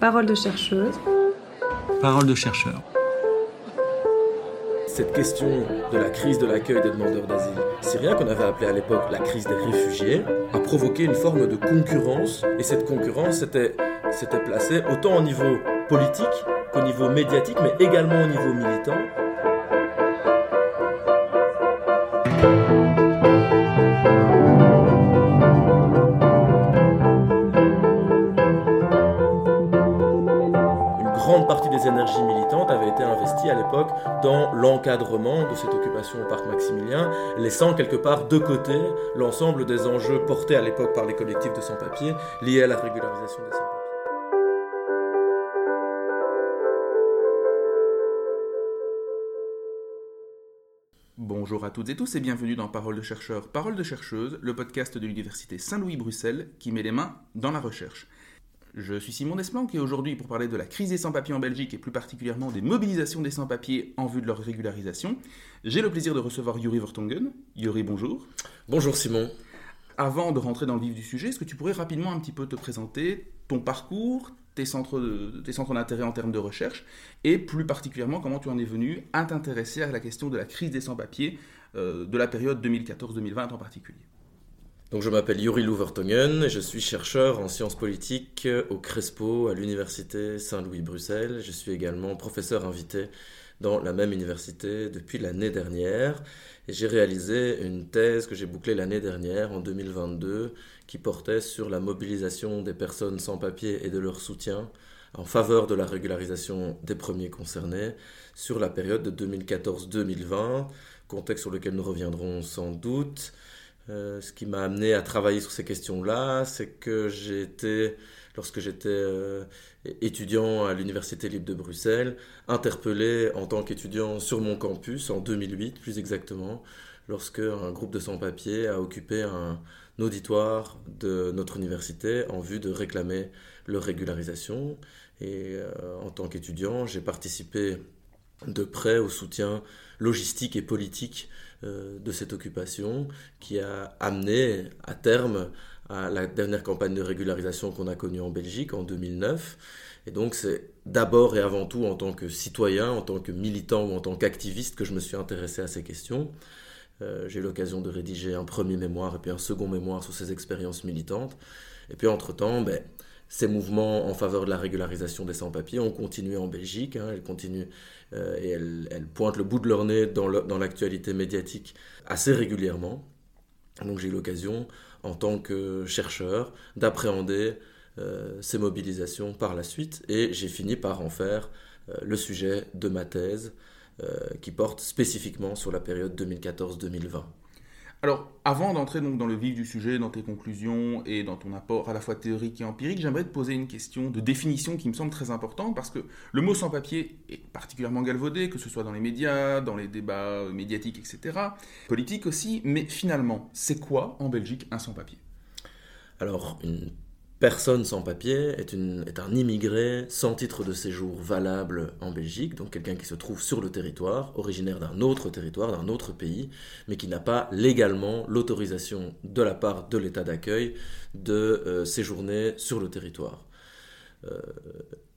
Parole de chercheuse. Parole de chercheur. Cette question de la crise de l'accueil des demandeurs d'asile syriens, qu'on avait appelé à l'époque la crise des réfugiés, a provoqué une forme de concurrence. Et cette concurrence s'était placée autant au niveau politique qu'au niveau médiatique, mais également au niveau militant. Énergies militantes avaient été investies à l'époque dans l'encadrement de cette occupation au parc Maximilien, laissant quelque part de côté l'ensemble des enjeux portés à l'époque par les collectifs de sans-papiers liés à la régularisation des sans-papiers. Bonjour à toutes et tous et bienvenue dans Parole de chercheur, Parole de chercheuse, le podcast de l'Université Saint-Louis-Bruxelles qui met les mains dans la recherche. Je suis Simon Desplanques et aujourd'hui, pour parler de la crise des sans-papiers en Belgique et plus particulièrement des mobilisations des sans-papiers en vue de leur régularisation, j'ai le plaisir de recevoir Yuri Vertongen. Yuri, bonjour. Bonjour Simon. Avant de rentrer dans le vif du sujet, est-ce que tu pourrais rapidement un petit peu te présenter ton parcours, tes centres, tes centres d'intérêt en termes de recherche et plus particulièrement comment tu en es venu à t'intéresser à la question de la crise des sans-papiers euh, de la période 2014-2020 en particulier? Donc je m'appelle Yuri Louvertongen et je suis chercheur en sciences politiques au Crespo à l'université Saint-Louis-Bruxelles. Je suis également professeur invité dans la même université depuis l'année dernière et j'ai réalisé une thèse que j'ai bouclée l'année dernière en 2022 qui portait sur la mobilisation des personnes sans papier et de leur soutien en faveur de la régularisation des premiers concernés sur la période de 2014-2020, contexte sur lequel nous reviendrons sans doute. Euh, ce qui m'a amené à travailler sur ces questions-là, c'est que j'ai été, lorsque j'étais euh, étudiant à l'Université libre de Bruxelles, interpellé en tant qu'étudiant sur mon campus en 2008 plus exactement, lorsque un groupe de sans-papiers a occupé un auditoire de notre université en vue de réclamer leur régularisation. Et euh, en tant qu'étudiant, j'ai participé de près au soutien logistique et politique de cette occupation qui a amené à terme à la dernière campagne de régularisation qu'on a connue en Belgique en 2009. Et donc c'est d'abord et avant tout en tant que citoyen, en tant que militant ou en tant qu'activiste que je me suis intéressé à ces questions. Euh, j'ai eu l'occasion de rédiger un premier mémoire et puis un second mémoire sur ces expériences militantes. Et puis entre-temps, ben, ces mouvements en faveur de la régularisation des sans-papiers ont continué en Belgique. Hein, elles continuent euh, et elles, pointent le bout de leur nez dans l'actualité médiatique assez régulièrement. Donc j'ai eu l'occasion, en tant que chercheur, d'appréhender euh, ces mobilisations par la suite et j'ai fini par en faire euh, le sujet de ma thèse qui porte spécifiquement sur la période 2014-2020. Alors, avant d'entrer donc dans le vif du sujet, dans tes conclusions et dans ton apport à la fois théorique et empirique, j'aimerais te poser une question de définition qui me semble très importante parce que le mot sans papier est particulièrement galvaudé, que ce soit dans les médias, dans les débats médiatiques, etc., politiques aussi, mais finalement, c'est quoi en Belgique un sans papier? Alors, personne sans papier est, un immigré sans titre de séjour valable en Belgique, donc quelqu'un qui se trouve sur le territoire, originaire d'un autre territoire, d'un autre pays, mais qui n'a pas légalement l'autorisation de la part de l'État d'accueil de euh, séjourner sur le territoire. Euh,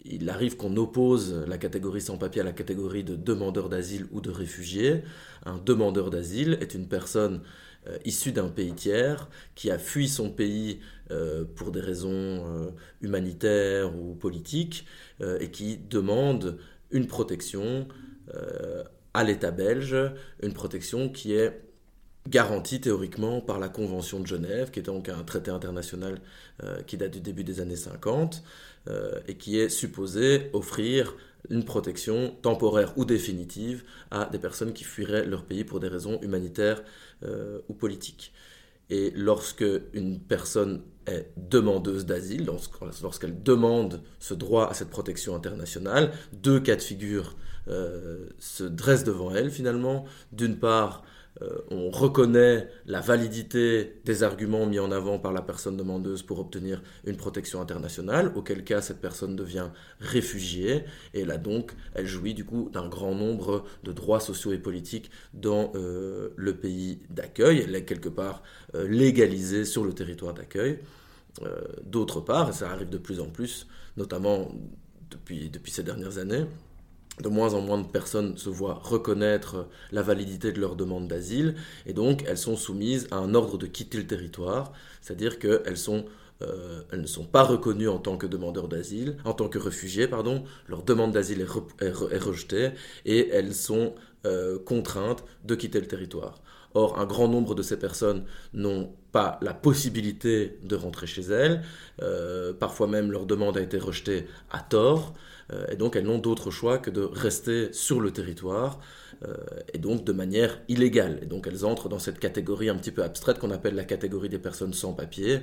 il arrive qu'on oppose la catégorie sans papier à la catégorie de demandeur d'asile ou de réfugié. Un demandeur d'asile est une personne euh, issue d'un pays tiers qui a fui son pays euh, pour des raisons euh, humanitaires ou politiques et qui demande une protection à l'État belge, une protection qui est garantie théoriquement par la Convention de Genève, qui est donc un traité international qui date du début des années 50 et qui est supposé offrir une protection temporaire ou définitive à des personnes qui fuiraient leur pays pour des raisons humanitaires ou politiques. Et lorsque une personne est demandeuse d'asile, lorsqu'elle demande ce droit à cette protection internationale, deux cas de figure euh, se dressent devant elle finalement. D'une part, euh, on reconnaît la validité des arguments mis en avant par la personne demandeuse pour obtenir une protection internationale, auquel cas cette personne devient réfugiée, et là donc elle jouit du coup d'un grand nombre de droits sociaux et politiques dans euh, le pays d'accueil, elle est quelque part légalisée sur le territoire d'accueil. D'autre part, et ça arrive de plus en plus, notamment depuis ces dernières années, de moins en moins de personnes se voient reconnaître la validité de leur demande d'asile et donc elles sont soumises à un ordre de quitter le territoire, c'est-à-dire qu'elles euh, elles ne sont pas reconnues en tant que demandeurs d'asile, en tant que réfugiés, pardon. Leur demande d'asile est, rejetée et elles sont euh, contraintes de quitter le territoire. Or, un grand nombre de ces personnes n'ont pas la possibilité de rentrer chez elles. Euh, parfois même, leur demande a été rejetée à tort. Euh, et donc, elles n'ont d'autre choix que de rester sur le territoire. Euh, et donc de manière illégale. Et donc elles entrent dans cette catégorie un petit peu abstraite qu'on appelle la catégorie des personnes sans papier,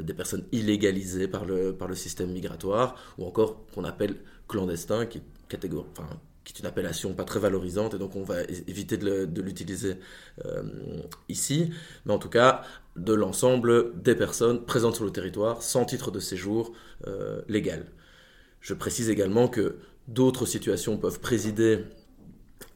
des personnes illégalisées par le, par le système migratoire, ou encore qu'on appelle clandestins, qui, catégorie, enfin, qui est une appellation pas très valorisante, et donc on va éviter de l'utiliser euh, ici, mais en tout cas de l'ensemble des personnes présentes sur le territoire sans titre de séjour euh, légal. Je précise également que d'autres situations peuvent présider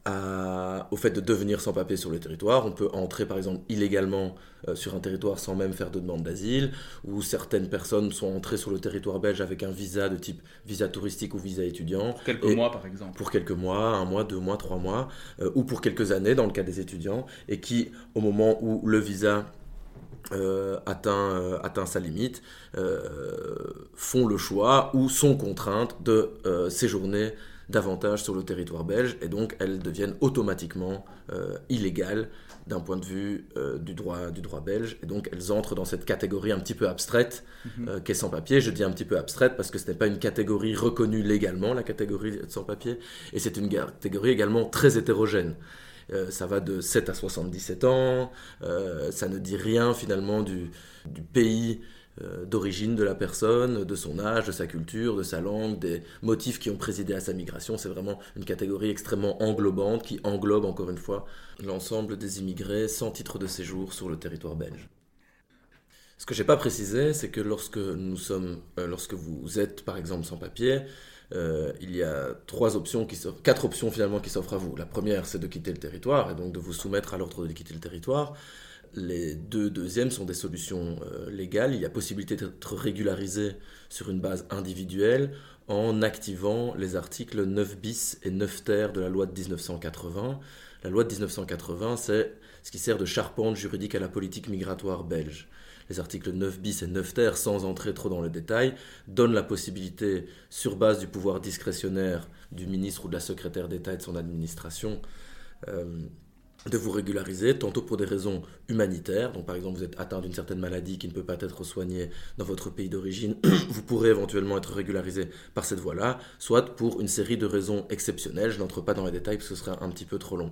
au fait de devenir sans papier sur le territoire. On peut entrer par exemple illégalement euh, sur un territoire sans même faire de demande d'asile, ou certaines personnes sont entrées sur le territoire belge avec un visa de type visa touristique ou visa étudiant. Pour quelques mois par exemple. Pour quelques mois, un mois, deux mois, trois mois, euh, ou pour quelques années dans le cas des étudiants, et qui au moment où le visa euh, atteint, atteint, sa limite, font le choix ou sont contraintes de séjourner davantage sur le territoire belge et donc elles deviennent automatiquement euh, illégales d'un point de vue euh, du, droit, du droit belge et donc elles entrent dans cette catégorie un petit peu abstraite mhm. euh, qui est sans papier. Je dis un petit peu abstraite parce que ce n'est pas une catégorie reconnue légalement, la catégorie sans papier, et c'est une catégorie également très hétérogène. ça va de 7 à 77 ans, ça ne dit rien finalement du, du pays euh, d'origine de la personne, de son âge, de sa culture, de sa langue, des motifs qui ont présidé à sa migration. C'est vraiment une catégorie extrêmement englobante qui englobe encore une fois l'ensemble des immigrés sans titre de séjour sur le territoire belge. Ce que j'ai pas précisé, c'est que lorsque nous sommes, euh, lorsque vous êtes par exemple sans papier, euh, il y a trois options qui quatre options finalement qui s'offrent à vous. La première, c'est de quitter le territoire et donc de vous soumettre à l'ordre de quitter le territoire. Les deux deuxièmes sont des solutions euh, légales. Il y a possibilité d'être régularisé sur une base individuelle en activant les articles 9 bis et 9 ter de la loi de 1980. La loi de 1980, c'est ce qui sert de charpente juridique à la politique migratoire belge. Les articles 9 bis et 9 ter, sans entrer trop dans le détail, donnent la possibilité, sur base du pouvoir discrétionnaire du ministre ou de la secrétaire d'État et de son administration, euh, de vous régulariser, tantôt pour des raisons humanitaires, donc par exemple vous êtes atteint d'une certaine maladie qui ne peut pas être soignée dans votre pays d'origine, vous pourrez éventuellement être régularisé par cette voie-là, soit pour une série de raisons exceptionnelles, je n'entre pas dans les détails parce que ce serait un petit peu trop long.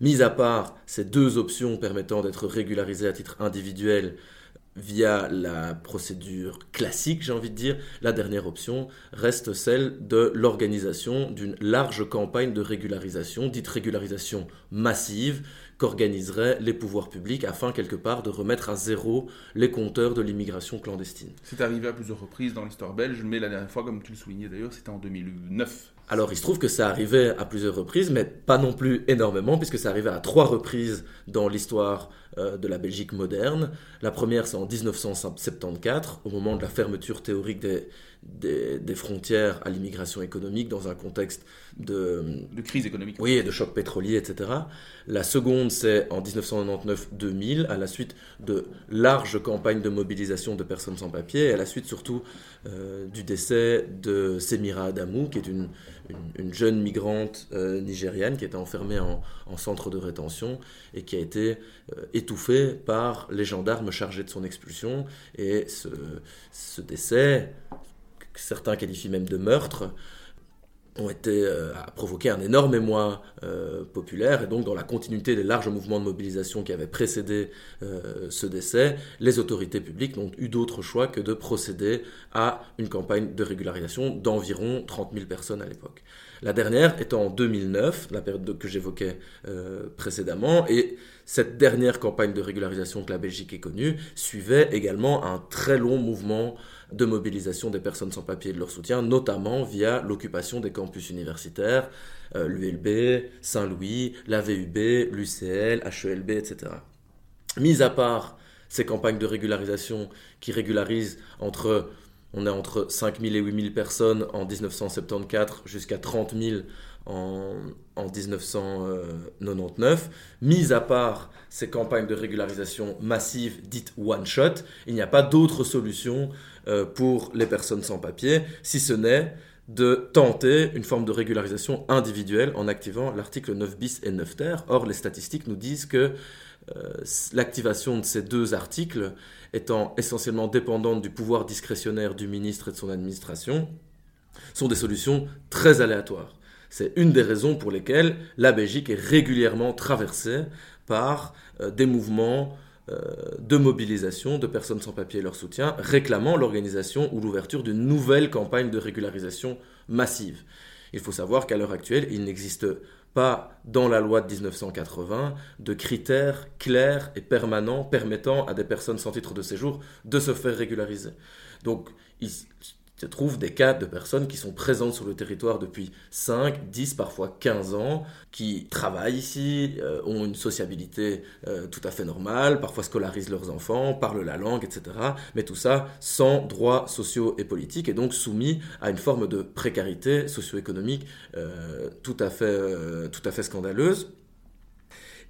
Mis à part ces deux options permettant d'être régularisé à titre individuel via la procédure classique, j'ai envie de dire, la dernière option reste celle de l'organisation d'une large campagne de régularisation, dite régularisation massive, qu'organiseraient les pouvoirs publics afin quelque part de remettre à zéro les compteurs de l'immigration clandestine. C'est arrivé à plusieurs reprises dans l'histoire belge, mais la dernière fois, comme tu le soulignais d'ailleurs, c'était en 2009. Alors il se trouve que ça arrivait à plusieurs reprises, mais pas non plus énormément, puisque ça arrivait à trois reprises dans l'histoire euh, de la Belgique moderne. La première, c'est en 1974, au moment de la fermeture théorique des, des, frontières à l'immigration économique dans un contexte de, de crise économique. Oui, de choc pétrolier, etc. La seconde, c'est en 1999-2000, à la suite de larges campagnes de mobilisation de personnes sans papier, et à la suite surtout euh, du décès de Semira Adamou, qui est une, une, jeune migrante euh, nigériane qui était enfermée en, en, centre de rétention et qui a été euh, étouffée par les gendarmes chargés de son expulsion. Et ce, ce décès certains qualifient même de meurtre, ont été euh, provoqué un énorme émoi euh, populaire et donc dans la continuité des larges mouvements de mobilisation qui avaient précédé euh, ce décès, les autorités publiques n'ont eu d'autre choix que de procéder à une campagne de régularisation d'environ 30 000 personnes à l'époque. La dernière étant en 2009, la période que j'évoquais précédemment, et cette dernière campagne de régularisation que la Belgique ait connue suivait également un très long mouvement de mobilisation des personnes sans papier et de leur soutien, notamment via l'occupation des campus universitaires, euh, l'ULB, Saint-Louis, la VUB, l'UCL, HELB, etc. Mis à part ces campagnes de régularisation qui régularisent entre, on est entre 5 000 et 8 000 personnes en 1974 jusqu'à 30 000 en, 1999. Mis à part ces campagnes de régularisation massives dites one-shot, il n'y a pas d'autre solution euh, pour les personnes sans papier, si ce n'est de tenter une forme de régularisation individuelle en activant l'article 9 bis et 9 ter. Or, les statistiques nous disent que euh, l'activation de ces deux articles étant essentiellement dépendante du pouvoir discrétionnaire du ministre et de son administration, sont des solutions très aléatoires. C'est une des raisons pour lesquelles la Belgique est régulièrement traversée par euh, des mouvements euh, de mobilisation de personnes sans papier et leur soutien, réclamant l'organisation ou l'ouverture d'une nouvelle campagne de régularisation massive. Il faut savoir qu'à l'heure actuelle, il n'existe pas dans la loi de 1980 de critères clairs et permanents permettant à des personnes sans titre de séjour de se faire régulariser. Donc, il se trouve des cas de personnes qui sont présentes sur le territoire depuis 5, 10, parfois 15 ans, qui travaillent ici, euh, ont une sociabilité euh, tout à fait normale, parfois scolarisent leurs enfants, parlent la langue, etc. Mais tout ça sans droits sociaux et politiques et donc soumis à une forme de précarité socio-économique euh, tout, à fait, tout à fait scandaleuse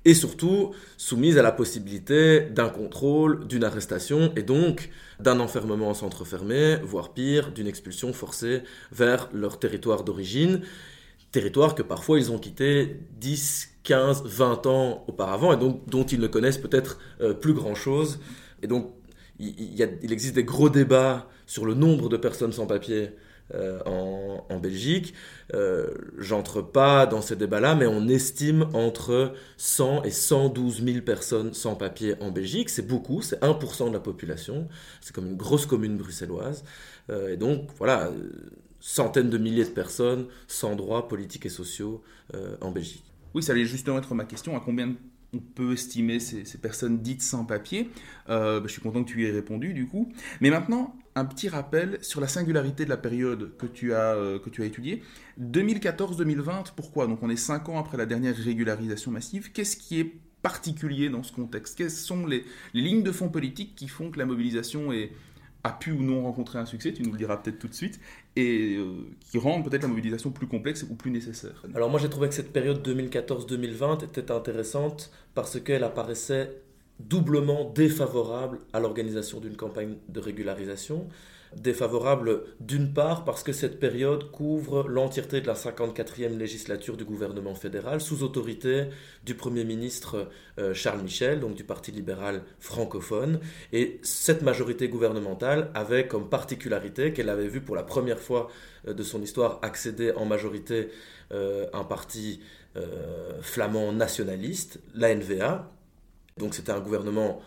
et surtout soumise à la possibilité d'un contrôle, d'une arrestation et donc d'un enfermement en centre fermé, voire pire, d'une expulsion forcée vers leur territoire d'origine, territoire que parfois ils ont quitté 10, 15, 20 ans auparavant et donc dont ils ne connaissent peut-être euh, plus grand-chose. Et donc il, il, existe des gros débats sur le nombre de personnes sans papier euh, en, Belgique. Euh, j'entre pas dans ces débats-là, mais on estime entre 100 et 112 000 personnes sans papier en Belgique. C'est beaucoup, c'est 1% de la population. C'est comme une grosse commune bruxelloise. Euh, et donc, voilà, centaines de milliers de personnes sans droits politiques et sociaux en Belgique. Oui, ça allait justement être ma question. À combien on peut estimer ces, personnes dites sans papier? Bah, Je suis content que tu y aies répondu, du coup. Mais maintenant, un petit rappel sur la singularité de la période que tu as, euh, que tu as étudiée. 2014-2020, pourquoi? Donc on est 5 ans après la dernière régularisation massive. Qu'est-ce qui est particulier dans ce contexte? Quelles sont les, lignes de fond politiques qui font que la mobilisation a pu ou non rencontrer un succès, tu nous le diras peut-être tout de suite, et euh, qui rendent peut-être la mobilisation plus complexe ou plus nécessaire. Alors moi j'ai trouvé que cette période 2014-2020 était intéressante parce qu'elle apparaissait doublement défavorable à l'organisation d'une campagne de régularisation. Défavorable d'une part parce que cette période couvre l'entièreté de la 54e législature du gouvernement fédéral sous autorité du Premier ministre euh, Charles Michel, donc du Parti libéral francophone. Et cette majorité gouvernementale avait comme particularité qu'elle avait vu pour la première fois euh, de son histoire accéder en majorité euh, un parti flamand nationaliste, l'ANVA, donc c'était un gouvernement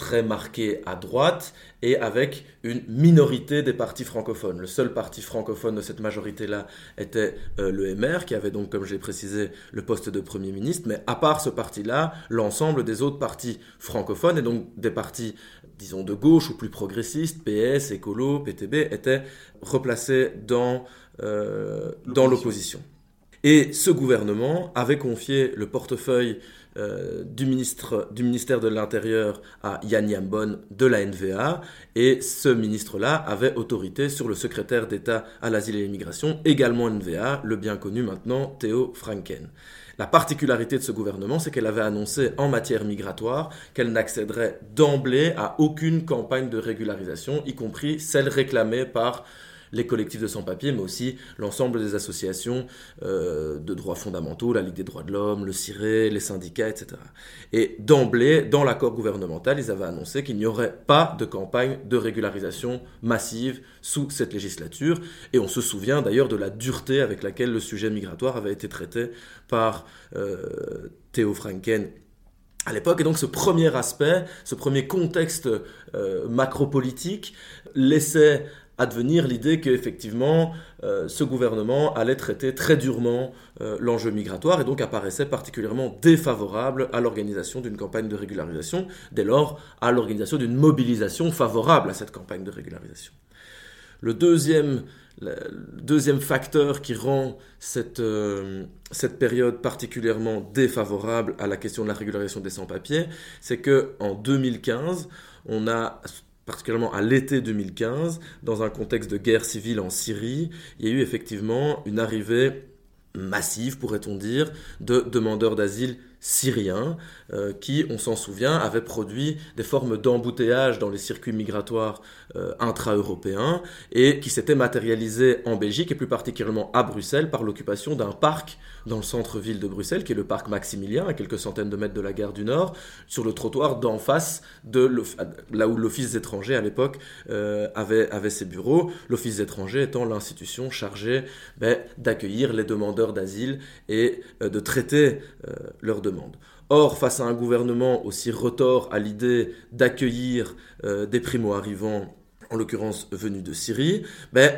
très marqué à droite et avec une minorité des partis francophones. Le seul parti francophone de cette majorité-là était euh, le MR, qui avait donc, comme je l'ai précisé, le poste de Premier ministre. Mais à part ce parti-là, l'ensemble des autres partis francophones, et donc des partis, disons, de gauche ou plus progressistes, PS, Écolo, PTB, étaient replacés dans, euh, dans l'opposition. Et ce gouvernement avait confié le portefeuille euh, du, ministre, du ministère de l'Intérieur à Yann Yambon de la NVA. Et ce ministre-là avait autorité sur le secrétaire d'État à l'asile et l'immigration, également NVA, le bien connu maintenant Théo Franken. La particularité de ce gouvernement, c'est qu'elle avait annoncé en matière migratoire qu'elle n'accéderait d'emblée à aucune campagne de régularisation, y compris celle réclamée par les collectifs de sans-papiers, mais aussi l'ensemble des associations euh, de droits fondamentaux, la Ligue des droits de l'homme, le CIRE, les syndicats, etc. Et d'emblée, dans l'accord gouvernemental, ils avaient annoncé qu'il n'y aurait pas de campagne de régularisation massive sous cette législature. Et on se souvient d'ailleurs de la dureté avec laquelle le sujet migratoire avait été traité par euh, Théo Franken à l'époque. Et donc ce premier aspect, ce premier contexte euh, macropolitique laissait advenir l'idée qu'effectivement euh, ce gouvernement allait traiter très durement euh, l'enjeu migratoire et donc apparaissait particulièrement défavorable à l'organisation d'une campagne de régularisation, dès lors à l'organisation d'une mobilisation favorable à cette campagne de régularisation. Le deuxième, facteur qui rend cette, euh, cette période particulièrement défavorable à la question de la régularisation des sans-papiers, c'est que en 2015, on a particulièrement à l'été 2015, dans un contexte de guerre civile en Syrie, il y a eu effectivement une arrivée massive, pourrait-on dire, de demandeurs d'asile syriens euh, qui, on s'en souvient, avaient produit des formes d'embouteillage dans les circuits migratoires euh, intra-européens et qui s'étaient matérialisés en Belgique et plus particulièrement à Bruxelles par l'occupation d'un parc dans le centre-ville de Bruxelles, qui est le parc Maximilien, à quelques centaines de mètres de la gare du Nord, sur le trottoir d'en face de là où l'Office des étrangers à l'époque euh, avait, avait ses bureaux, l'Office des étrangers étant l'institution chargée ben, d'accueillir les demandeurs d'asile et de traiter leurs demandes. Or, face à un gouvernement aussi retort à l'idée d'accueillir euh, des primo-arrivants, en l'occurrence venus de Syrie, ben,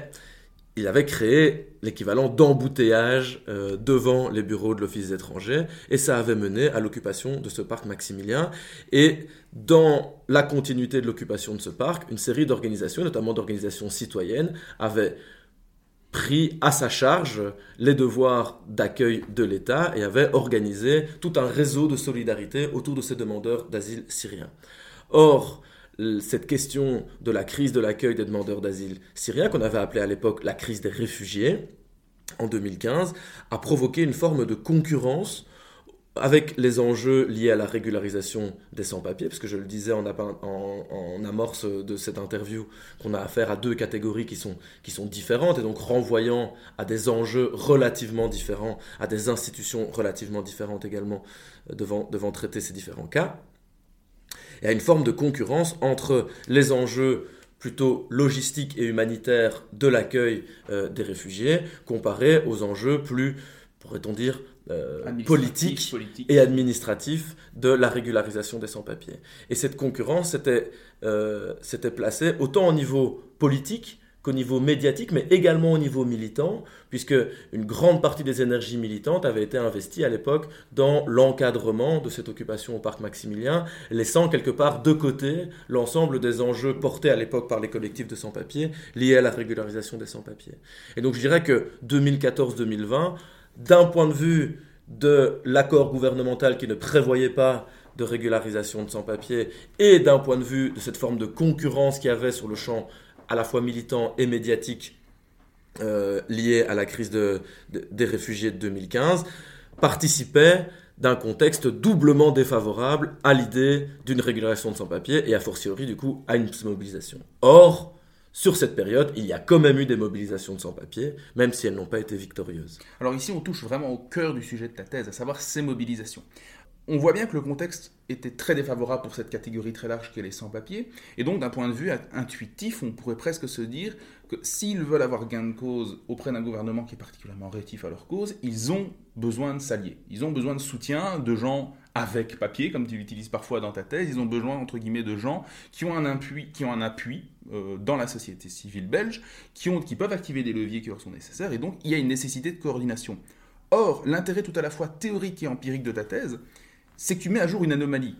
il avait créé l'équivalent d'embouteillage euh, devant les bureaux de l'Office des étrangers, et ça avait mené à l'occupation de ce parc Maximilien. Et dans la continuité de l'occupation de ce parc, une série d'organisations, notamment d'organisations citoyennes, avaient pris à sa charge les devoirs d'accueil de l'État et avait organisé tout un réseau de solidarité autour de ces demandeurs d'asile syriens. Or, cette question de la crise de l'accueil des demandeurs d'asile syriens, qu'on avait appelée à l'époque la crise des réfugiés, en 2015, a provoqué une forme de concurrence avec les enjeux liés à la régularisation des sans-papiers, parce que je le disais en, amorce de cette interview, qu'on a affaire à deux catégories qui sont, différentes, et donc renvoyant à des enjeux relativement différents, à des institutions relativement différentes également euh, devant, devant traiter ces différents cas, et à une forme de concurrence entre les enjeux plutôt logistiques et humanitaires de l'accueil euh, des réfugiés, comparés aux enjeux plus, pourrait-on dire, euh, politique, et administratif de la régularisation des sans-papiers. Et cette concurrence s'était euh, placée autant au niveau politique qu'au niveau médiatique, mais également au niveau militant, puisque une grande partie des énergies militantes avait été investie à l'époque dans l'encadrement de cette occupation au parc Maximilien, laissant quelque part de côté l'ensemble des enjeux portés à l'époque par les collectifs de sans-papiers liés à la régularisation des sans-papiers. Et donc je dirais que 2014-2020 d'un point de vue de l'accord gouvernemental qui ne prévoyait pas de régularisation de sans-papiers et d'un point de vue de cette forme de concurrence qu'il y avait sur le champ à la fois militant et médiatique euh, lié à la crise des réfugiés de 2015, participait d'un contexte doublement défavorable à l'idée d'une régularisation de sans-papiers et a fortiori du coup à une mobilisation. Or, sur cette période, il y a quand même eu des mobilisations de sans-papiers, même si elles n'ont pas été victorieuses. Alors ici, on touche vraiment au cœur du sujet de ta thèse, à savoir ces mobilisations. On voit bien que le contexte était très défavorable pour cette catégorie très large qu'est les sans-papiers, et donc d'un point de vue intuitif, on pourrait presque se dire que s'ils veulent avoir gain de cause auprès d'un gouvernement qui est particulièrement rétif à leur cause, ils ont besoin de s'allier, ils ont besoin de soutien de gens avec papier, comme tu l'utilises parfois dans ta thèse, ils ont besoin, entre guillemets, de gens qui ont un appui, euh, dans la société civile belge, qui, ont, qui peuvent activer des leviers qui leur sont nécessaires, et donc il y a une nécessité de coordination. Or, l'intérêt tout à la fois théorique et empirique de ta thèse, c'est que tu mets à jour une anomalie.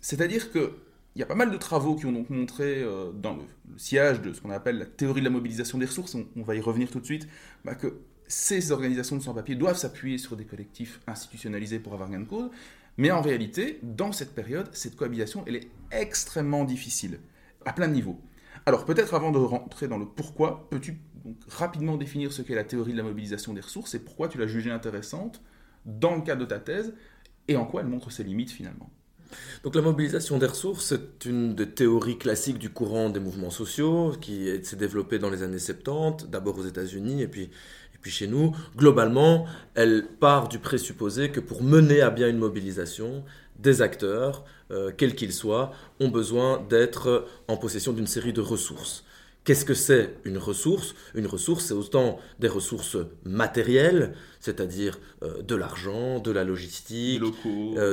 C'est-à-dire que il y a pas mal de travaux qui ont donc montré, euh, dans le, sillage de ce qu'on appelle la théorie de la mobilisation des ressources, on, va y revenir tout de suite, bah, que ces organisations de sans-papiers doivent s'appuyer sur des collectifs institutionnalisés pour avoir gain de cause, mais en réalité, dans cette période, cette cohabitation, elle est extrêmement difficile, à plein de niveaux. Alors peut-être avant de rentrer dans le pourquoi, peux-tu rapidement définir ce qu'est la théorie de la mobilisation des ressources et pourquoi tu l'as jugée intéressante dans le cadre de ta thèse et en quoi elle montre ses limites finalement? Donc la mobilisation des ressources, c'est une des théories classiques du courant des mouvements sociaux qui s'est développée dans les années 70, d'abord aux États-Unis et puis chez nous, globalement, elle part du présupposé que pour mener à bien une mobilisation, des acteurs, euh, quels qu'ils soient, ont besoin d'être en possession d'une série de ressources. Qu'est-ce que c'est une ressource? Une ressource, c'est autant des ressources matérielles, c'est-à-dire euh, de l'argent, de la logistique,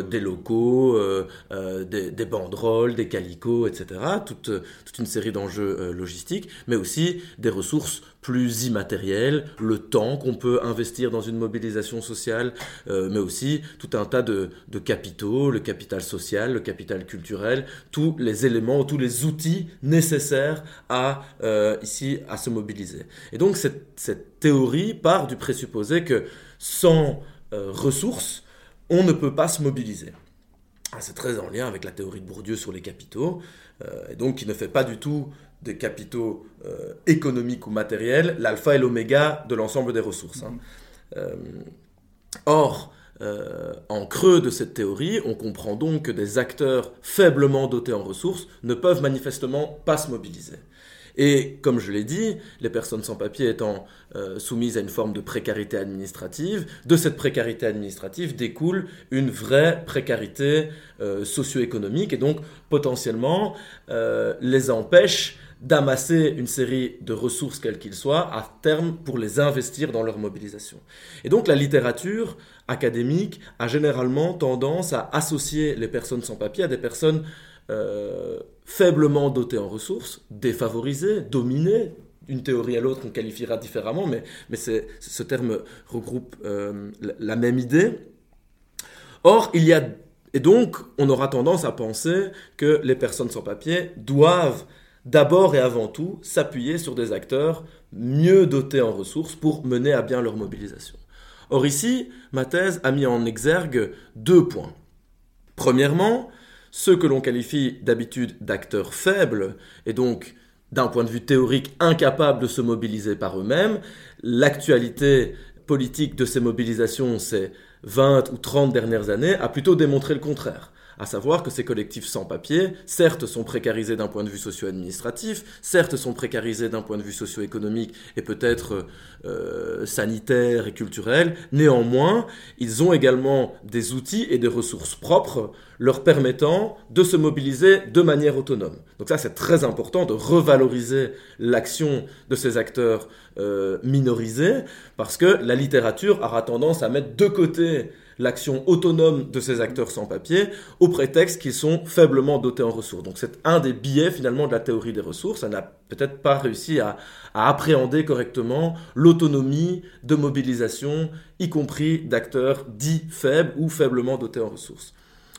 des locaux, euh, des, banderoles, des calicots, etc. Toute, toute une série d'enjeux logistiques, mais aussi des ressources plus immatériels, le temps qu'on peut investir dans une mobilisation sociale, euh, mais aussi tout un tas de, capitaux, le capital social, le capital culturel, tous les éléments, tous les outils nécessaires à, euh, ici, à se mobiliser. Et donc cette, cette théorie part du présupposé que sans euh, ressources, on ne peut pas se mobiliser. Ah, c'est très en lien avec la théorie de Bourdieu sur les capitaux, et donc qui ne fait pas du tout des capitaux euh, économiques ou matériels, l'alpha et l'oméga de l'ensemble des ressources. Hein. Euh, or, euh, en creux de cette théorie, on comprend donc que des acteurs faiblement dotés en ressources ne peuvent manifestement pas se mobiliser. Et comme je l'ai dit, les personnes sans papier étant soumises à une forme de précarité administrative, de cette précarité administrative découle une vraie précarité socio-économique et donc potentiellement les empêche d'amasser une série de ressources, quelles qu'ils soient, à terme pour les investir dans leur mobilisation. Et donc la littérature académique a généralement tendance à associer les personnes sans papier à des personnes euh, faiblement dotées en ressources, défavorisées, dominées. Une théorie à l'autre, on qualifiera différemment, mais, mais ce terme regroupe euh, la même idée. Or, il y a... Et donc, on aura tendance à penser que les personnes sans papier doivent d'abord et avant tout s'appuyer sur des acteurs mieux dotés en ressources pour mener à bien leur mobilisation. Or ici, ma thèse a mis en exergue deux points. Premièrement, ceux que l'on qualifie d'habitude d'acteurs faibles, et donc d'un point de vue théorique incapables de se mobiliser par eux-mêmes, l'actualité politique de ces mobilisations ces 20 ou 30 dernières années a plutôt démontré le contraire à savoir que ces collectifs sans papier, certes, sont précarisés d'un point de vue socio-administratif, certes, sont précarisés d'un point de vue socio-économique et peut-être euh, sanitaire et culturel, néanmoins, ils ont également des outils et des ressources propres leur permettant de se mobiliser de manière autonome. Donc ça, c'est très important de revaloriser l'action de ces acteurs euh, minorisés, parce que la littérature aura tendance à mettre de côté l'action autonome de ces acteurs sans papier au prétexte qu'ils sont faiblement dotés en ressources. Donc c'est un des biais finalement de la théorie des ressources. Ça n'a peut-être pas réussi à, appréhender correctement l'autonomie de mobilisation, y compris d'acteurs dits faibles ou faiblement dotés en ressources.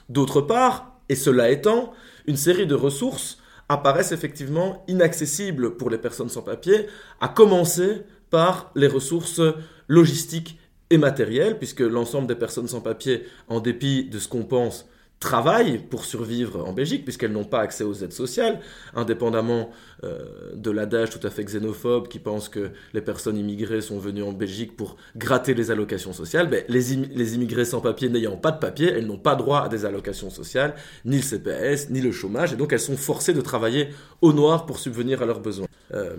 D'autre part, et cela étant, une série de ressources apparaissent effectivement inaccessibles pour les personnes sans papier, à commencer par les ressources logistiques et matériel, puisque l'ensemble des personnes sans papier, en dépit de ce qu'on pense, travaillent pour survivre en Belgique, puisqu'elles n'ont pas accès aux aides sociales, indépendamment euh, de l'adage tout à fait xénophobe qui pense que les personnes immigrées sont venues en Belgique pour gratter les allocations sociales. Ben, les, les immigrés sans papier n'ayant pas de papier, elles n'ont pas droit à des allocations sociales, ni le CPS, ni le chômage, et donc elles sont forcées de travailler au noir pour subvenir à leurs besoins. Euh,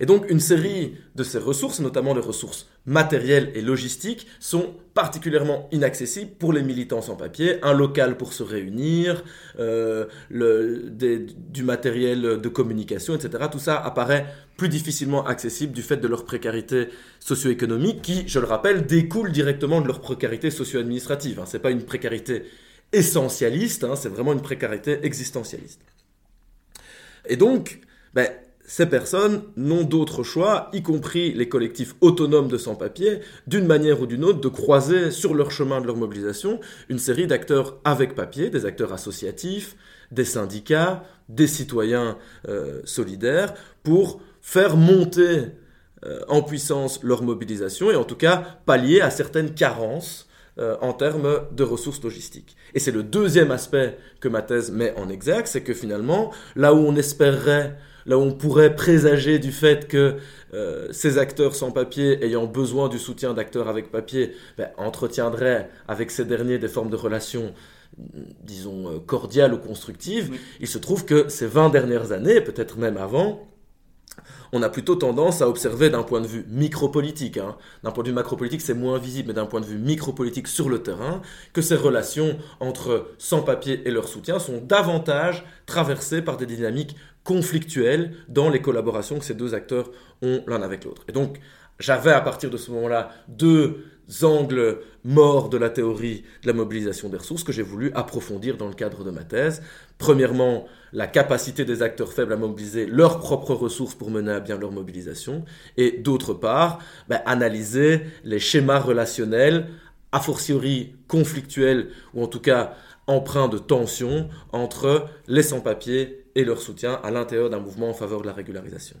et donc une série de ces ressources, notamment les ressources matérielles et logistiques, sont particulièrement inaccessibles pour les militants sans papier. Un local pour se réunir, euh, du matériel de communication, etc. Tout ça apparaît plus difficilement accessible du fait de leur précarité socio-économique qui, je le rappelle, découle directement de leur précarité socio-administrative. Hein. Ce n'est pas une précarité essentialiste, hein, c'est vraiment une précarité existentialiste. Et donc, ben, ces personnes n'ont d'autre choix, y compris les collectifs autonomes de sans-papiers, d'une manière ou d'une autre, de croiser sur leur chemin de leur mobilisation une série d'acteurs avec papier, des acteurs associatifs, des syndicats, des citoyens euh, solidaires, pour faire monter euh, en puissance leur mobilisation et en tout cas pallier à certaines carences euh, en termes de ressources logistiques. Et c'est le deuxième aspect que ma thèse met en exergue, c'est que finalement, là où on espérerait là où on pourrait présager du fait que euh, ces acteurs sans papier, ayant besoin du soutien d'acteurs avec papier, ben, entretiendraient avec ces derniers des formes de relations disons, euh, cordiales ou constructives, il se trouve que ces 20 dernières années, peut-être même avant, on a plutôt tendance à observer d'un point de vue micropolitique, hein. d'un point de vue macropolitique c'est moins visible, mais d'un point de vue micropolitique sur le terrain, que ces relations entre sans-papiers et leur soutien sont davantage traversées par des dynamiques conflictuelles dans les collaborations que ces deux acteurs ont l'un avec l'autre. Et donc, j'avais à partir de ce moment-là deux angles morts de la théorie de la mobilisation des ressources que j'ai voulu approfondir dans le cadre de ma thèse. Premièrement, la capacité des acteurs faibles à mobiliser leurs propres ressources pour mener à bien leur mobilisation. Et d'autre part, ben, analyser les schémas relationnels, a fortiori conflictuels, ou en tout cas empreints de tension entre les sans-papiers et leur soutien à l'intérieur d'un mouvement en faveur de la régularisation.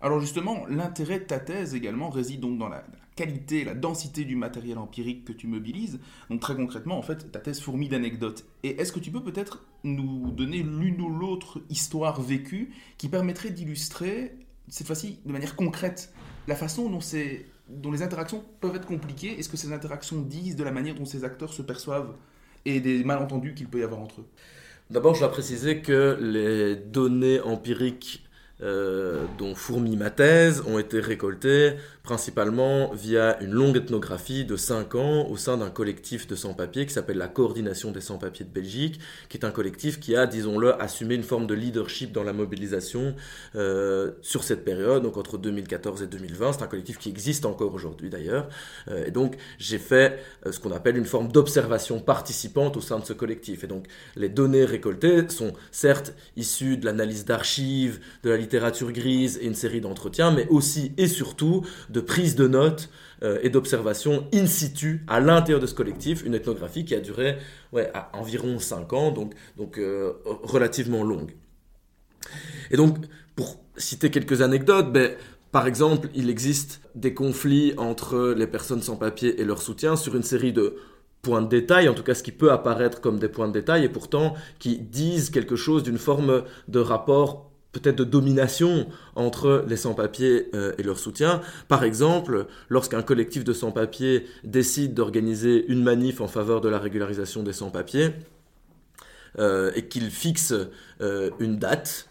Alors justement, l'intérêt de ta thèse également réside donc dans la, qualité, la densité du matériel empirique que tu mobilises. Donc très concrètement, en fait, ta thèse fourmille d'anecdotes. Et est-ce que tu peux peut-être nous donner l'une ou l'autre histoire vécue qui permettrait d'illustrer, cette fois-ci de manière concrète, la façon dont, dont les interactions peuvent être compliquées et ce que ces interactions disent de la manière dont ces acteurs se perçoivent et des malentendus qu'il peut y avoir entre eux? D'abord, je dois préciser que les données empiriques euh, dont fourmille ma thèse, ont été récoltées principalement via une longue ethnographie de 5 ans au sein d'un collectif de sans-papiers qui s'appelle la Coordination des sans-papiers de Belgique, qui est un collectif qui a, disons-le, assumé une forme de leadership dans la mobilisation euh, sur cette période, donc entre 2014 et 2020. C'est un collectif qui existe encore aujourd'hui d'ailleurs. Euh, et donc j'ai fait ce qu'on appelle une forme d'observation participante au sein de ce collectif. Et donc les données récoltées sont certes issues de l'analyse d'archives, de la littérature grise et une série d'entretiens, mais aussi et surtout de prise de notes euh, et d'observation in situ à l'intérieur de ce collectif, une ethnographie qui a duré ouais, à environ 5 ans, donc, donc euh, relativement longue. Et donc, pour citer quelques anecdotes, ben, par exemple, il existe des conflits entre les personnes sans papier et leurs soutiens sur une série de points de détail, en tout cas ce qui peut apparaître comme des points de détail, et pourtant qui disent quelque chose d'une forme de rapport peut-être de domination entre les sans-papiers euh, et leurs soutiens. Par exemple, lorsqu'un collectif de sans-papiers décide d'organiser une manif en faveur de la régularisation des sans-papiers, euh, et qu'il fixe euh, une date,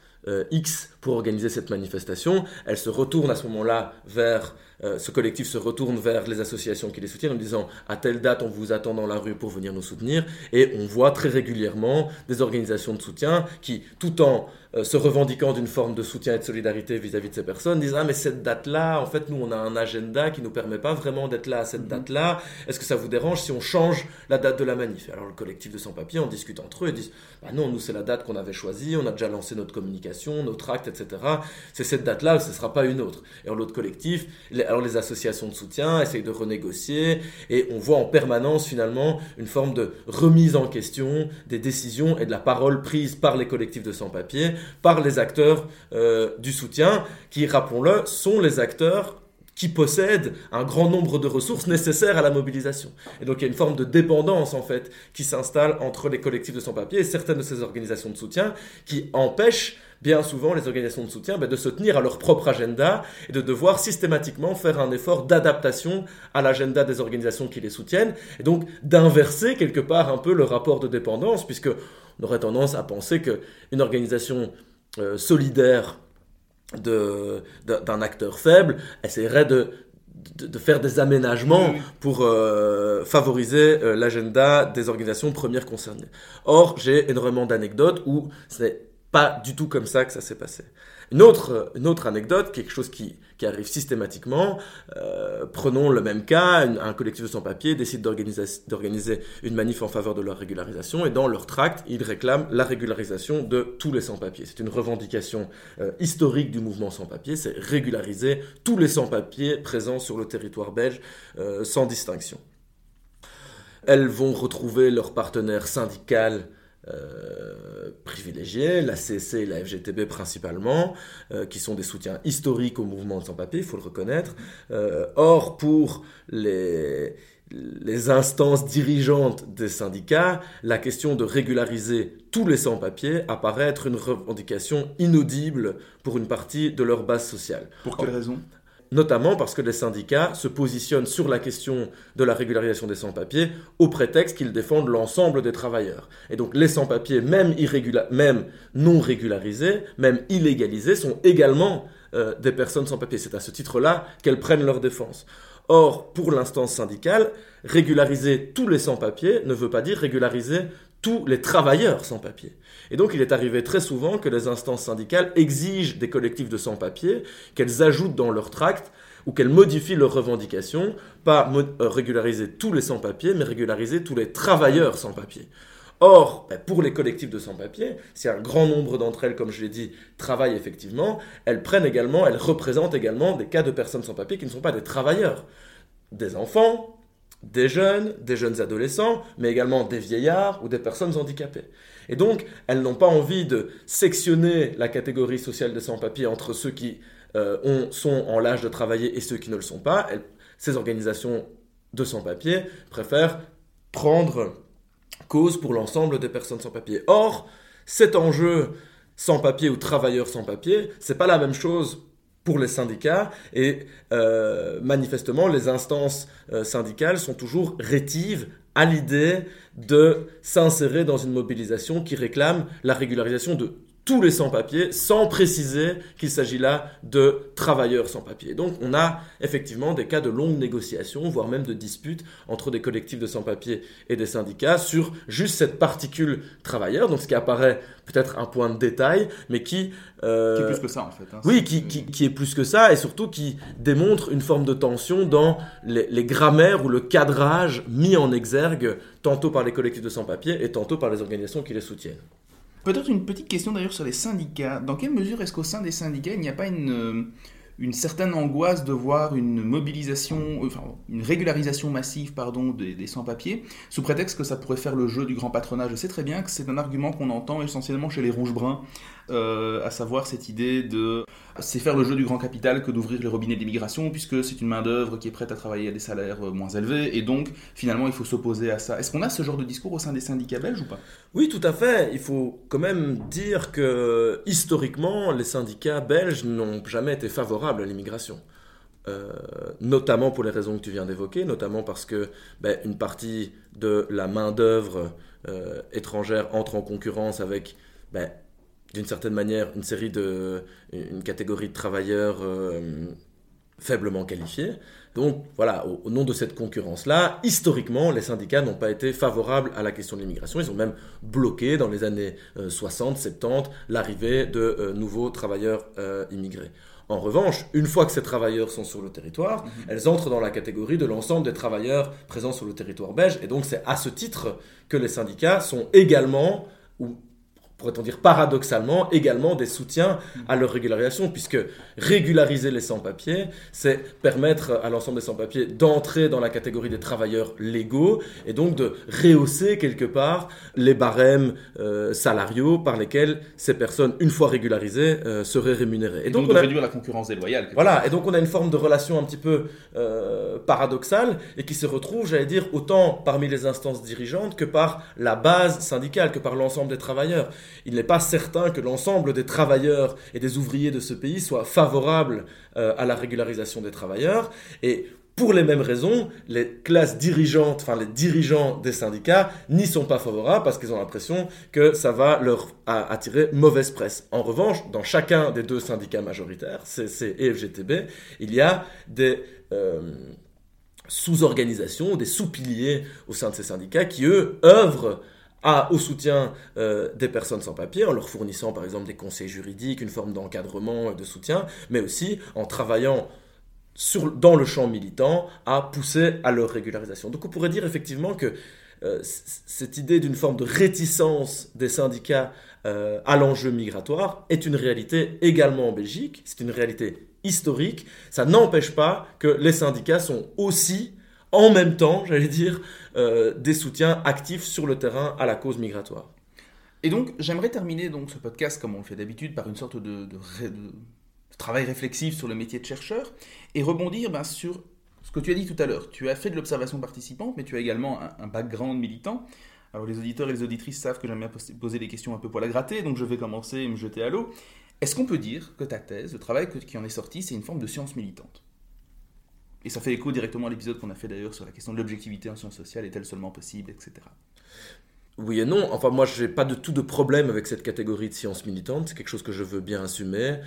X pour organiser cette manifestation. Elle se retourne à ce moment-là vers, ce collectif se retourne vers les associations qui les soutiennent en disant à telle date on vous attend dans la rue pour venir nous soutenir. Et on voit très régulièrement des organisations de soutien qui, tout en euh, se revendiquant d'une forme de soutien et de solidarité vis-à-vis de ces personnes, disent Ah, mais cette date-là, en fait, nous, on a un agenda qui ne nous permet pas vraiment d'être là à cette mhm. date-là. Est-ce que ça vous dérange si on change la date de la manif? Alors, le collectif de sans-papiers, on discute entre eux et disent Bah non, nous, c'est la date qu'on avait choisie, on a déjà lancé notre communication, notre acte, etc. C'est cette date-là, ce ne sera pas une autre. Et en l'autre collectif, alors les associations de soutien essayent de renégocier et on voit en permanence, finalement, une forme de remise en question des décisions et de la parole prise par les collectifs de sans-papiers par les acteurs euh, du soutien, qui, rappelons-le, sont les acteurs qui possèdent un grand nombre de ressources nécessaires à la mobilisation. Et donc il y a une forme de dépendance en fait qui s'installe entre les collectifs de sans-papiers et certaines de ces organisations de soutien qui empêchent bien souvent les organisations de soutien ben, de se tenir à leur propre agenda et de devoir systématiquement faire un effort d'adaptation à l'agenda des organisations qui les soutiennent et donc d'inverser quelque part un peu le rapport de dépendance puisque on aurait tendance à penser qu'une organisation euh, solidaire d'un acteur faible essaierait de, de, faire des aménagements pour euh, favoriser euh, l'agenda des organisations premières concernées. Or, j'ai énormément d'anecdotes où ce n'est pas du tout comme ça que ça s'est passé. Une autre, anecdote, quelque chose qui, qui arrive systématiquement, euh, prenons le même cas, un collectif de sans-papiers décide d'organiser une manif en faveur de leur régularisation et dans leur tract, ils réclament la régularisation de tous les sans-papiers. C'est une revendication euh, historique du mouvement sans-papiers, c'est régulariser tous les sans-papiers présents sur le territoire belge euh, sans distinction. Elles vont retrouver leur partenaire syndical euh, privilégiés, la CC et la FGTB principalement, euh, qui sont des soutiens historiques au mouvement sans-papiers, il faut le reconnaître. Euh, or, pour les, les instances dirigeantes des syndicats, la question de régulariser tous les sans-papiers apparaît être une revendication inaudible pour une partie de leur base sociale. Pour quelle raison? Notamment parce que les syndicats se positionnent sur la question de la régularisation des sans-papiers au prétexte qu'ils défendent l'ensemble des travailleurs. Et donc les sans-papiers, même, même non régularisés, même illégalisés, sont également euh, des personnes sans papiers. C'est à ce titre-là qu'elles prennent leur défense. Or, pour l'instance syndicale, régulariser tous les sans-papiers ne veut pas dire régulariser tous les travailleurs sans papiers. Et donc il est arrivé très souvent que les instances syndicales exigent des collectifs de sans-papiers qu'elles ajoutent dans leur tract ou qu'elles modifient leurs revendications, pas régulariser tous les sans-papiers, mais régulariser tous les travailleurs sans-papiers. Or, ben, pour les collectifs de sans-papiers, si un grand nombre d'entre elles, comme je l'ai dit, travaillent effectivement, elles prennent également, elles représentent également des cas de personnes sans-papiers qui ne sont pas des travailleurs, des enfants, des jeunes, des jeunes adolescents, mais également des vieillards ou des personnes handicapées. Et donc, elles n'ont pas envie de sectionner la catégorie sociale des sans-papiers entre ceux qui euh, sont en l'âge de travailler et ceux qui ne le sont pas. ces organisations de sans-papiers préfèrent prendre cause pour l'ensemble des personnes sans papier. Or, cet enjeu sans papier ou travailleurs sans papier, c'est pas la même chose les syndicats et euh, manifestement les instances euh, syndicales sont toujours rétives à l'idée de s'insérer dans une mobilisation qui réclame la régularisation de tous les sans-papiers, sans préciser qu'il s'agit là de travailleurs sans-papiers. Donc on a effectivement des cas de longues négociations, voire même de disputes entre des collectifs de sans-papiers et des syndicats sur juste cette particule travailleur, donc ce qui apparaît peut-être un point de détail, mais qui... Euh, qui est plus que ça en fait. Hein. oui, qui, qui, qui, est plus que ça, et surtout qui démontre une forme de tension dans les, les grammaires ou le cadrage mis en exergue tantôt par les collectifs de sans-papiers et tantôt par les organisations qui les soutiennent. Peut-être une petite question d'ailleurs sur les syndicats. Dans quelle mesure est-ce qu'au sein des syndicats, il n'y a pas une, euh, certaine angoisse de voir une mobilisation, enfin une régularisation massive pardon, des, sans-papiers, sous prétexte que ça pourrait faire le jeu du grand patronage? Je sais très bien que c'est un argument qu'on entend essentiellement chez les rouges-bruns, euh, à savoir cette idée de c'est faire le jeu du grand capital que d'ouvrir les robinets d'immigration, puisque c'est une main-d'œuvre qui est prête à travailler à des salaires euh, moins élevés, et donc finalement il faut s'opposer à ça. Est-ce qu'on a ce genre de discours au sein des syndicats belges ou pas? Oui, tout à fait. Il faut quand même dire que historiquement, les syndicats belges n'ont jamais été favorables à l'immigration. Euh, notamment pour les raisons que tu viens d'évoquer, notamment parce que ben, une partie de la main-d'œuvre étrangère entre en concurrence avec ben, d'une certaine manière une série de une catégorie de travailleurs euh, faiblement qualifiés. Donc voilà, au, nom de cette concurrence-là, historiquement, les syndicats n'ont pas été favorables à la question de l'immigration. Ils ont même bloqué dans les années 60, euh, 70 l'arrivée de euh, nouveaux travailleurs immigrés. En revanche, une fois que ces travailleurs sont sur le territoire, mhm. elles entrent dans la catégorie de l'ensemble des travailleurs présents sur le territoire belge. Et donc c'est à ce titre que les syndicats sont également, ou pourrait-on dire paradoxalement, également des soutiens à leur régularisation, puisque régulariser les sans-papiers, c'est permettre à l'ensemble des sans-papiers d'entrer dans la catégorie des travailleurs légaux, et donc de rehausser quelque part les barèmes euh, salariaux par lesquels ces personnes, une fois régularisées, euh, seraient rémunérées. Et, donc, on a... réduire la concurrence déloyale. Voilà, et donc on a une forme de relation un petit peu euh, paradoxale, et qui se retrouve, j'allais dire, autant parmi les instances dirigeantes que par la base syndicale, que par l'ensemble des travailleurs il n'est pas certain que l'ensemble des travailleurs et des ouvriers de ce pays soient favorables euh, à la régularisation des travailleurs. Et pour les mêmes raisons, les classes dirigeantes, enfin les dirigeants des syndicats n'y sont pas favorables parce qu'ils ont l'impression que ça va leur attirer mauvaise presse. En revanche, dans chacun des deux syndicats majoritaires, CC et FGTB, il y a des euh, sous-organisations, des sous-piliers au sein de ces syndicats qui, eux, œuvrent au soutien euh, des personnes sans papier, en leur fournissant par exemple des conseils juridiques, une forme d'encadrement et de soutien, mais aussi en travaillant dans le champ militant à pousser à leur régularisation. Donc on pourrait dire effectivement que euh, cette idée d'une forme de réticence des syndicats euh, à l'enjeu migratoire est une réalité également en Belgique, c'est une réalité historique, ça n'empêche pas que les syndicats sont aussi en même temps, j'allais dire, euh, des soutiens actifs sur le terrain à la cause migratoire. Et donc, j'aimerais terminer donc ce podcast, comme on le fait d'habitude, par une sorte de, travail réflexif sur le métier de chercheur, et rebondir ben, sur ce que tu as dit tout à l'heure. Tu as fait de l'observation participante, mais tu as également un, background militant. Alors les auditeurs et les auditrices savent que j'aime bien poser des questions un peu pour la gratter, donc je vais commencer et me jeter à l'eau. Est-ce qu'on peut dire que ta thèse, le travail qui en est sorti, c'est une forme de science militante? Et ça fait écho directement à l'épisode qu'on a fait d'ailleurs sur la question de l'objectivité en sciences sociales, est-elle seulement possible, etc. Oui et non. Enfin, moi, je n'ai pas de tout de problème avec cette catégorie de sciences militantes. C'est quelque chose que je veux bien assumer.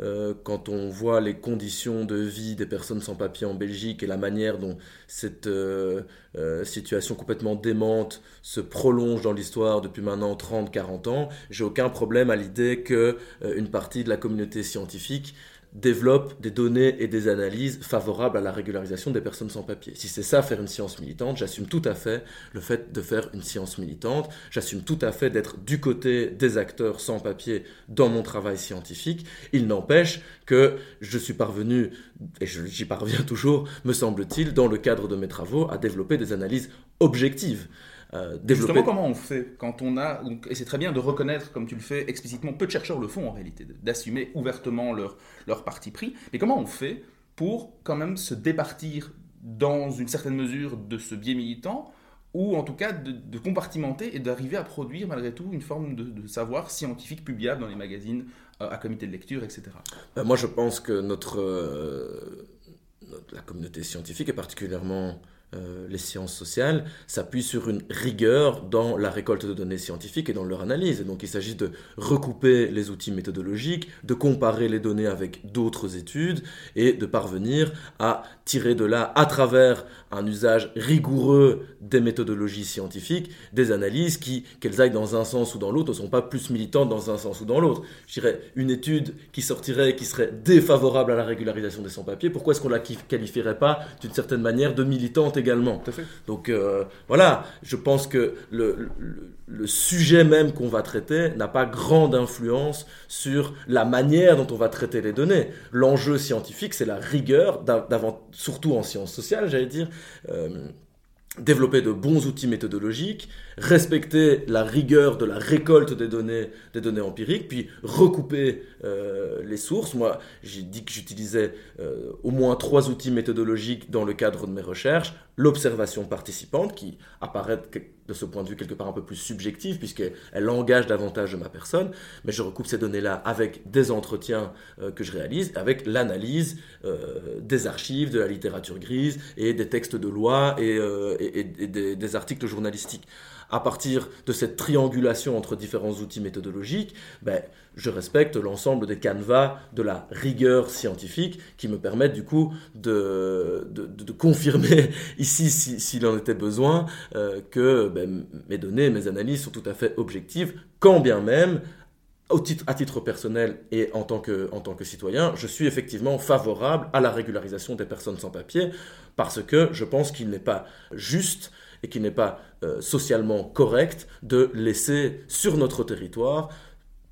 Euh, quand on voit les conditions de vie des personnes sans papier en Belgique et la manière dont cette euh, euh, situation complètement démente se prolonge dans l'histoire depuis maintenant 30-40 ans, j'ai aucun problème à l'idée que une partie de la communauté scientifique développe des données et des analyses favorables à la régularisation des personnes sans papier. Si c'est ça faire une science militante, j'assume tout à fait le fait de faire une science militante, j'assume tout à fait d'être du côté des acteurs sans papier dans mon travail scientifique. Il n'empêche que je suis parvenu, et j'y parviens toujours, me semble-t-il, dans le cadre de mes travaux, à développer des analyses objectives. Euh, Justement, comment on fait quand on a, et c'est très bien de reconnaître, comme tu le fais explicitement, peu de chercheurs le font en réalité, d'assumer ouvertement leur, leur parti pris, mais comment on fait pour quand même se départir dans une certaine mesure de ce biais militant ou en tout cas de, compartimenter et d'arriver à produire malgré tout une forme de, savoir scientifique publiable dans les magazines euh, à comité de lecture, etc. Ben, moi je pense que notre, euh, notre, la communauté scientifique est particulièrement euh, les sciences sociales s'appuient sur une rigueur dans la récolte de données scientifiques et dans leur analyse. donc il s'agit de recouper les outils méthodologiques, de comparer les données avec d'autres études et de parvenir à tirer de là, à travers un usage rigoureux des méthodologies scientifiques, des analyses qui, qu'elles aillent dans un sens ou dans l'autre, ne sont pas plus militantes dans un sens ou dans l'autre. Je dirais, une étude qui sortirait, qui serait défavorable à la régularisation des sans-papiers, pourquoi est-ce qu'on la qualifierait pas d'une certaine manière de militante également. Donc euh, voilà, je pense que le, le, sujet même qu'on va traiter n'a pas grande influence sur la manière dont on va traiter les données. L'enjeu scientifique, c'est la rigueur, surtout en sciences sociales, j'allais dire. Euh, développer de bons outils méthodologiques, respecter la rigueur de la récolte des données, des données empiriques, puis recouper euh, les sources. Moi, j'ai dit que j'utilisais euh, au moins trois outils méthodologiques dans le cadre de mes recherches. L'observation participante, qui apparaît de ce point de vue quelque part un peu plus subjective, puisqu'elle engage davantage ma personne, mais je recoupe ces données-là avec des entretiens euh, que je réalise, avec l'analyse des archives, de la littérature grise et des textes de loi et, des articles journalistiques à partir de cette triangulation entre différents outils méthodologiques, ben, je respecte l'ensemble des canevas de la rigueur scientifique qui me permettent du coup de, confirmer ici, s'il en était besoin, euh, que ben, mes données, mes analyses sont tout à fait objectives, quand bien même à titre personnel et en tant, que, en tant que citoyen, je suis effectivement favorable à la régularisation des personnes sans papier parce que je pense qu'il n'est pas juste et qu'il n'est pas euh, socialement correct de laisser sur notre territoire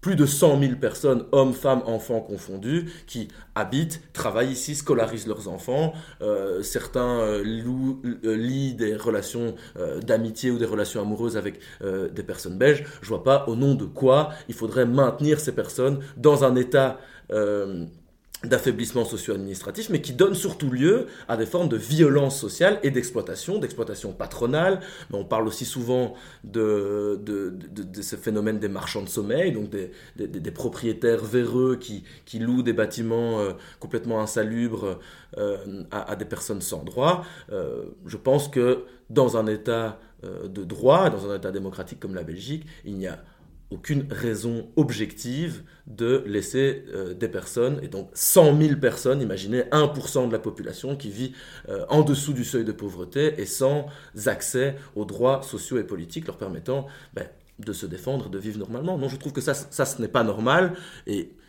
plus de 100 000 personnes, hommes, femmes, enfants confondus, qui habitent, travaillent ici, scolarisent leurs enfants. Euh, certains euh, lient des relations d'amitié ou des relations amoureuses avec des personnes belges. Je vois pas au nom de quoi il faudrait maintenir ces personnes dans un état d'affaiblissement socio-administratif, mais qui donne surtout lieu à des formes de violence sociale et d'exploitation, d'exploitation patronale. Mais on parle aussi souvent de, de, ce phénomène des marchands de sommeil, donc des, propriétaires véreux qui, qui, louent des bâtiments euh, complètement insalubres euh, à, à, des personnes sans droit. Euh, je pense que dans un État de droit, dans un État démocratique comme la Belgique, il n'y a aucune raison objective de laisser euh, des personnes, et donc 100 000 personnes, imaginez 1% de la population qui vit euh, en dessous du seuil de pauvreté et sans accès aux droits sociaux et politiques leur permettant ben, de se défendre, de vivre normalement. Non, je trouve que ça, ce n'est pas normal,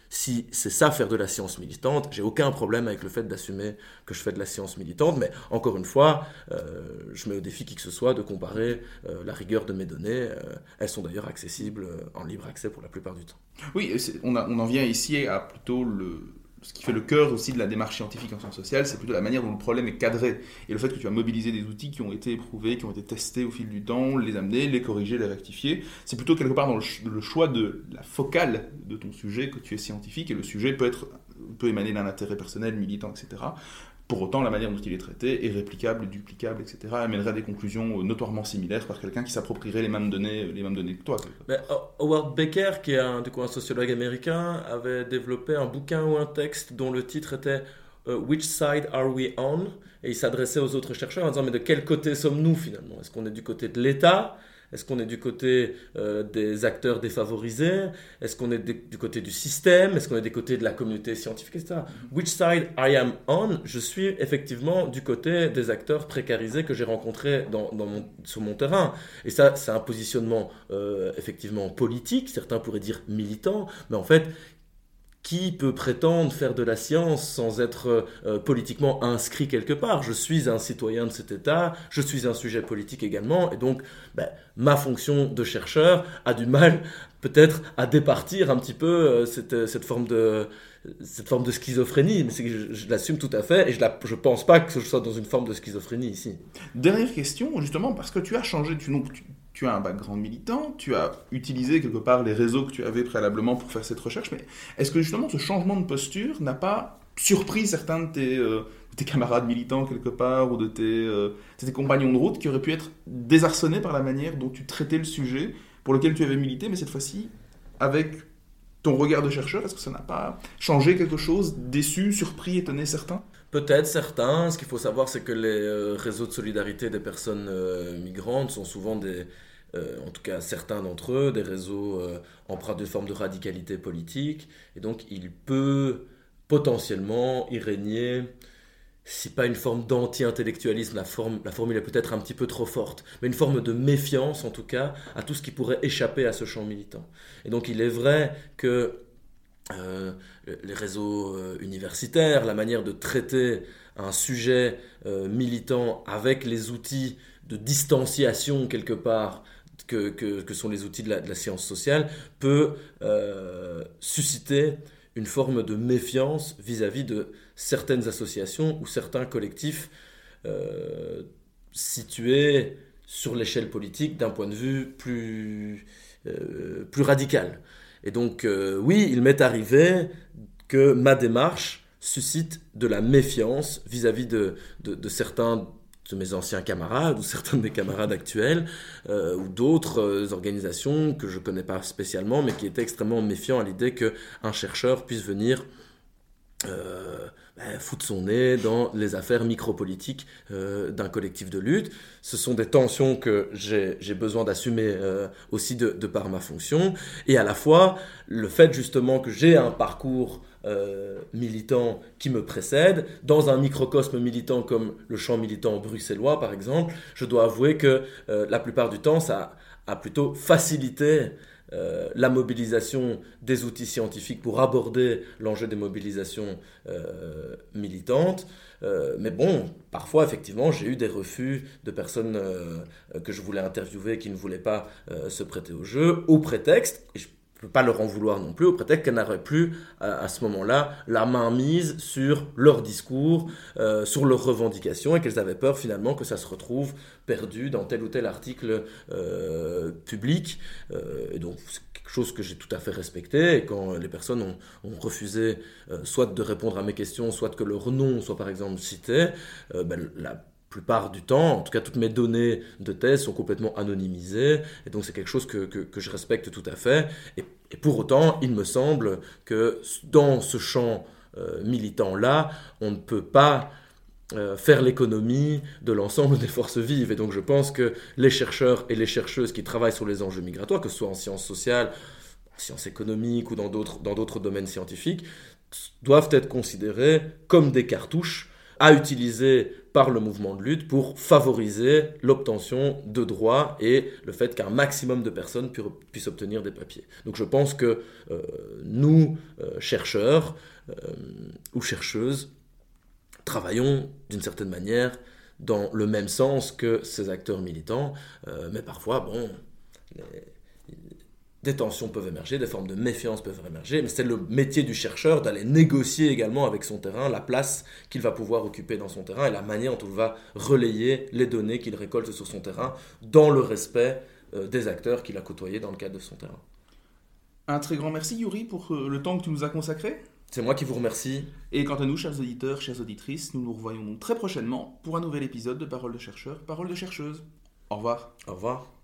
si c'est ça faire de la science militante, j'ai aucun problème avec le fait d'assumer que je fais de la science militante, mais encore une fois, euh, je mets au défi qui que ce soit de comparer euh, la rigueur de mes données. Euh, elles sont d'ailleurs accessibles en libre accès pour la plupart du temps. Oui, on, on en vient ici à plutôt le, ce qui fait le cœur aussi de la démarche scientifique en sciences sociales, c'est plutôt la manière dont le problème est cadré. Et le fait que tu as mobilisé des outils qui ont été éprouvés, qui ont été testés au fil du temps, les amener, les corriger, les rectifier. C'est plutôt quelque part dans le, choix de la focale de ton sujet que tu es scientifique. Et le sujet peut, peut émaner d'un intérêt personnel, militant, etc. Pour autant, la manière dont il est traité est réplicable, duplicable, etc., amènerait à des conclusions notoirement similaires par quelqu'un qui s'approprierait les mêmes données, les mêmes données que toi. Howard Becker, qui est un, du coup, un sociologue américain, avait développé un bouquin ou un texte dont le titre était euh, Which side are we on? Et il s'adressait aux autres chercheurs en disant Mais de quel côté sommes-nous finalement? Est-ce qu'on est du côté de l'État? Est-ce qu'on est du côté euh, des acteurs défavorisés? Est-ce qu'on est du côté du système? Est-ce qu'on est du côté de la communauté scientifique, etc. Which side I am on? Je suis effectivement du côté des acteurs précarisés que j'ai rencontrés dans, sur mon terrain. Et ça, c'est un positionnement euh, effectivement politique, certains pourraient dire militant, mais en fait qui peut prétendre faire de la science sans être euh, politiquement inscrit quelque part? Je suis un citoyen de cet État, je suis un sujet politique également, et donc ben, ma fonction de chercheur a du mal peut-être à départir un petit peu euh, cette, cette, forme de cette forme de schizophrénie, mais je, je l'assume tout à fait et je ne pense pas que je sois dans une forme de schizophrénie ici. Dernière question, justement, parce que tu as changé, tu, tu, as un background militant, tu as utilisé quelque part les réseaux que tu avais préalablement pour faire cette recherche, mais est-ce que justement ce changement de posture n'a pas surpris certains de tes, euh, camarades militants quelque part ou de tes, euh, tes, compagnons de route qui auraient pu être désarçonnés par la manière dont tu traitais le sujet pour lequel tu avais milité, mais cette fois-ci avec ton regard de chercheur, est-ce que ça n'a pas changé quelque chose, déçu, surpris, étonné certains? Peut-être certains. Ce qu'il faut savoir, c'est que les euh, réseaux de solidarité des personnes migrantes sont souvent des, euh, en tout cas certains d'entre eux, des réseaux euh, empreints de forme de radicalité politique, et donc il peut potentiellement y régner, si pas une forme d'anti-intellectualisme, la, formule est peut-être un petit peu trop forte, mais une forme de méfiance en tout cas à tout ce qui pourrait échapper à ce champ militant. Et donc il est vrai que euh, les réseaux universitaires, la manière de traiter un sujet militant avec les outils de distanciation quelque part que, sont les outils de la, science sociale peut euh, susciter une forme de méfiance vis-à-vis de certaines associations ou certains collectifs euh, situés sur l'échelle politique d'un point de vue plus, euh, plus radical. Et donc, oui, il m'est arrivé que ma démarche suscite de la méfiance vis-à-vis de, de, certains de mes anciens camarades ou certains de mes camarades actuels euh, ou d'autres euh, organisations que je ne connais pas spécialement mais qui étaient extrêmement méfiants à l'idée qu'un chercheur puisse venir euh, ben, foutre son nez dans les affaires micropolitiques d'un collectif de lutte. Ce sont des tensions que j'ai besoin d'assumer aussi de, par ma fonction et à la fois le fait justement que j'ai un parcours euh, militants qui me précèdent. Dans un microcosme militant comme le champ militant bruxellois, par exemple, je dois avouer que euh, la plupart du temps, ça a plutôt facilité euh, la mobilisation des outils scientifiques pour aborder l'enjeu des mobilisations militantes. mais bon, parfois, effectivement, j'ai eu des refus de personnes que je voulais interviewer qui ne voulaient pas se prêter au jeu, au prétexte, et je ne peux pas leur en vouloir non plus, peut-être qu'elles n'auraient plus euh, à ce moment-là la main mise sur leur discours, euh, sur leurs revendications, et qu'elles avaient peur finalement que ça se retrouve perdu dans tel ou tel article euh, public. et donc c'est quelque chose que j'ai tout à fait respecté, et quand les personnes ont, ont refusé soit de répondre à mes questions, soit que leur nom soit par exemple cité, ben, la plupart du temps, en tout cas toutes mes données de thèse sont complètement anonymisées, et donc c'est quelque chose que, que, je respecte tout à fait. Et, pour autant, il me semble que dans ce champ euh, militant-là, on ne peut pas euh, faire l'économie de l'ensemble des forces vives. Et donc je pense que les chercheurs et les chercheuses qui travaillent sur les enjeux migratoires, que ce soit en sciences sociales, en sciences économiques ou dans d'autres domaines scientifiques, doivent être considérés comme des cartouches à utiliser par le mouvement de lutte pour favoriser l'obtention de droits et le fait qu'un maximum de personnes puissent obtenir des papiers. Donc je pense que euh, nous, euh, chercheurs euh, ou chercheuses, travaillons d'une certaine manière dans le même sens que ces acteurs militants, mais parfois, bon, des tensions peuvent émerger, des formes de méfiance peuvent émerger, mais c'est le métier du chercheur d'aller négocier également avec son terrain la place qu'il va pouvoir occuper dans son terrain et la manière dont il va relayer les données qu'il récolte sur son terrain dans le respect euh, des acteurs qu'il a côtoyés dans le cadre de son terrain. Un très grand merci Yuri pour euh, le temps que tu nous as consacré. C'est moi qui vous remercie. Et quant à nous, chers auditeurs, chères auditrices, nous nous revoyons très prochainement pour un nouvel épisode de Parole de chercheur, Parole de chercheuse. Au revoir. Au revoir.